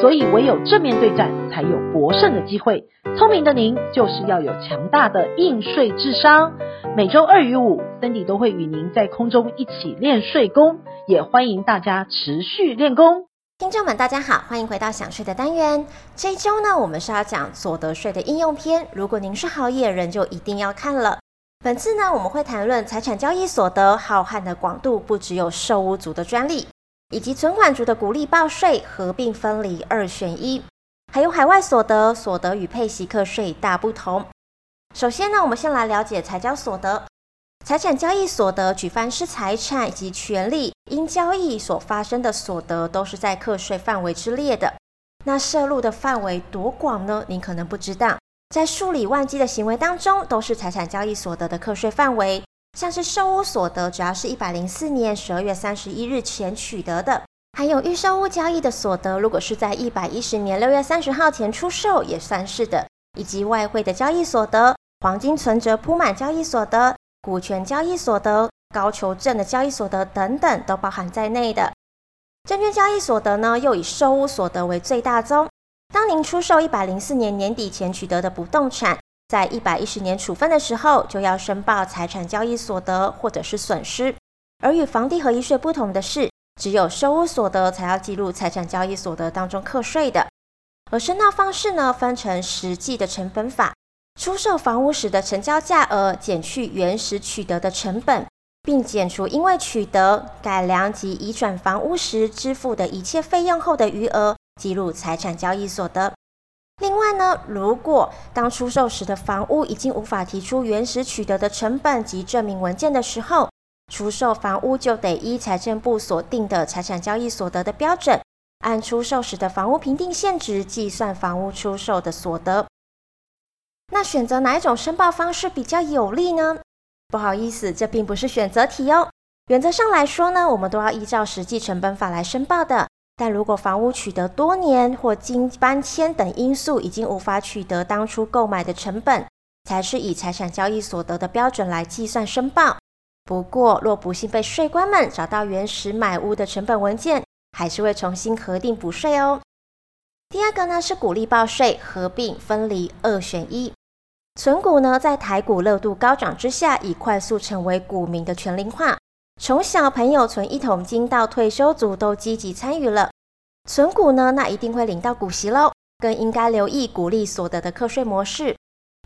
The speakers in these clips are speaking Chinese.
所以唯有正面对战，才有博胜的机会。聪明的您，就是要有强大的应税智商。每周二与五，Cindy 都会与您在空中一起练税功，也欢迎大家持续练功。听众们，大家好，欢迎回到想税的单元。这一周呢，我们是要讲所得税的应用篇。如果您是好野人，就一定要看了。本次呢，我们会谈论财产交易所得浩瀚的广度，不只有寿屋族的专利，以及存款族的股利报税合并分离二选一。还有海外所得，所得与配息课税大不同。首先呢，我们先来了解财交所得。财产交易所得，举凡是财产以及权利因交易所发生的所得，都是在课税范围之列的。那涉入的范围多广呢？您可能不知道，在数以万计的行为当中，都是财产交易所得的课税范围。像是寿屋所得，只要是一百零四年十二月三十一日前取得的。还有预售屋交易的所得，如果是在一百一十年六月三十号前出售，也算是的；以及外汇的交易所得、黄金存折铺满交易所得、股权交易所得、高球证的交易所得等等，都包含在内的。证券交易所得呢，又以寿屋所得为最大宗。当您出售一百零四年年底前取得的不动产，在一百一十年处分的时候，就要申报财产交易所得或者是损失。而与房地合一税不同的是，只有收屋所得才要记录财产交易所得当中课税的，而申报方式呢，分成实际的成本法，出售房屋时的成交价额减去原始取得的成本，并减除因为取得、改良及移转房屋时支付的一切费用后的余额，记录财产交易所得。另外呢，如果当出售时的房屋已经无法提出原始取得的成本及证明文件的时候，出售房屋就得依财政部所定的财产交易所得的标准，按出售时的房屋评定现值计算房屋出售的所得。那选择哪一种申报方式比较有利呢？不好意思，这并不是选择题哦。原则上来说呢，我们都要依照实际成本法来申报的。但如果房屋取得多年或经搬迁等因素已经无法取得当初购买的成本，才是以财产交易所得的标准来计算申报。不过，若不幸被税官们找到原始买屋的成本文件，还是会重新核定补税哦。第二个呢是鼓励报税合并分离二选一。存股呢在台股热度高涨之下，已快速成为股民的全龄化。从小朋友存一桶金到退休族都积极参与了。存股呢，那一定会领到股息喽。更应该留意股利所得的课税模式。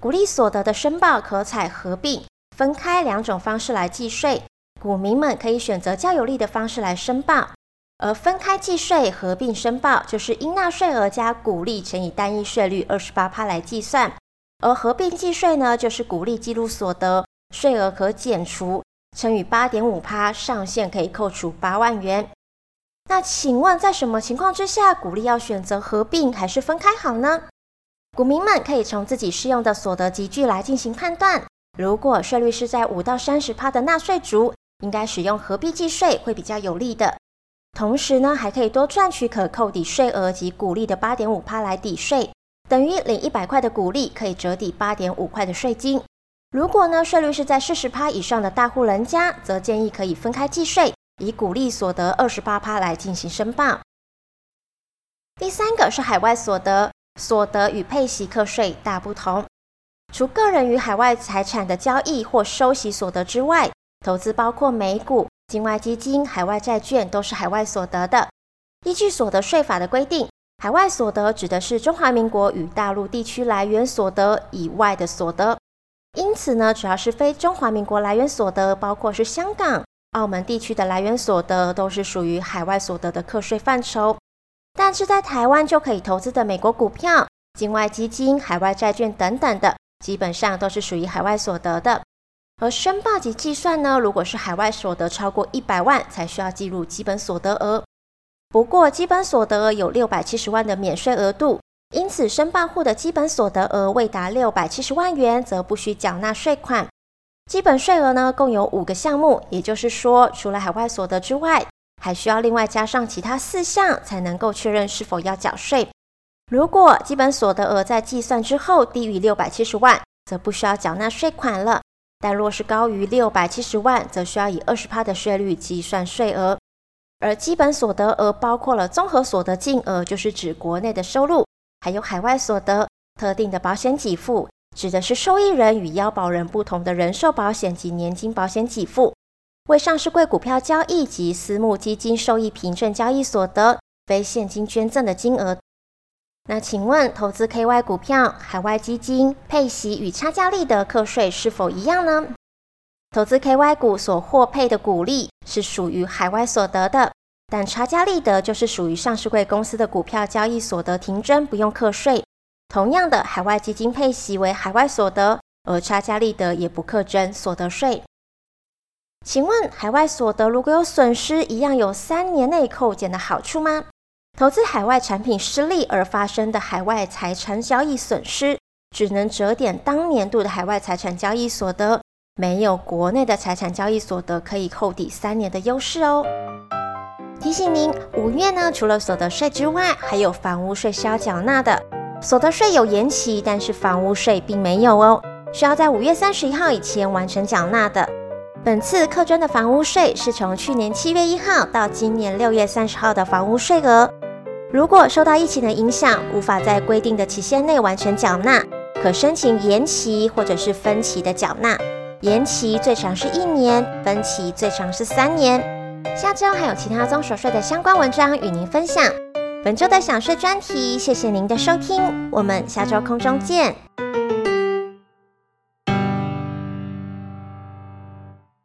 股利所得的申报可采合并。分开两种方式来计税，股民们可以选择较有利的方式来申报。而分开计税、合并申报，就是应纳税额加股利乘以单一税率二十八趴来计算；而合并计税呢，就是股利计入所得，税额可减除，乘以八点五趴，上限可以扣除八万元。那请问，在什么情况之下，股利要选择合并还是分开好呢？股民们可以从自己适用的所得集聚来进行判断。如果税率是在五到三十趴的纳税族，应该使用合并计税会比较有利的。同时呢，还可以多赚取可扣抵税额及股利的八点五趴来抵税，等于领一百块的股利可以折抵八点五块的税金。如果呢，税率是在四十趴以上的大户人家，则建议可以分开计税，以股利所得二十八趴来进行申报。第三个是海外所得，所得与配息课税大不同。除个人与海外财产的交易或收息所得之外，投资包括美股、境外基金、海外债券，都是海外所得的。依据所得税法的规定，海外所得指的是中华民国与大陆地区来源所得以外的所得。因此呢，只要是非中华民国来源所得，包括是香港、澳门地区的来源所得，都是属于海外所得的课税范畴。但是在台湾就可以投资的美国股票、境外基金、海外债券等等的。基本上都是属于海外所得的，而申报及计算呢，如果是海外所得超过一百万，才需要计入基本所得额。不过，基本所得额有六百七十万的免税额度，因此申报户的基本所得额未达六百七十万元，则不需缴纳税款。基本税额呢，共有五个项目，也就是说，除了海外所得之外，还需要另外加上其他四项才能够确认是否要缴税。如果基本所得额在计算之后低于六百七十万，则不需要缴纳税款了。但若是高于六百七十万，则需要以二十趴的税率计算税额。而基本所得额包括了综合所得净额，就是指国内的收入，还有海外所得。特定的保险给付，指的是受益人与要保人不同的人寿保险及年金保险给付。为上市贵股票交易及私募基金受益凭证交易所得，非现金捐赠的金额。那请问，投资 KY 股票、海外基金配息与差价利得课税是否一样呢？投资 KY 股所获配的股利是属于海外所得的，但差价利得就是属于上市柜公司的股票交易所得停征，不用课税。同样的，海外基金配息为海外所得，而差价利得也不课征所得税。请问，海外所得如果有损失，一样有三年内扣减的好处吗？投资海外产品失利而发生的海外财产交易损失，只能折点当年度的海外财产交易所得，没有国内的财产交易所得可以扣抵三年的优势哦。提醒您，五月呢，除了所得税之外，还有房屋税需要缴纳的。所得税有延期，但是房屋税并没有哦，需要在五月三十一号以前完成缴纳的。本次课征的房屋税是从去年七月一号到今年六月三十号的房屋税额。如果受到疫情的影响，无法在规定的期限内完成缴纳，可申请延期或者是分期的缴纳。延期最长是一年，分期最长是三年。下周还有其他综所税的相关文章与您分享。本周的想税专题，谢谢您的收听，我们下周空中见。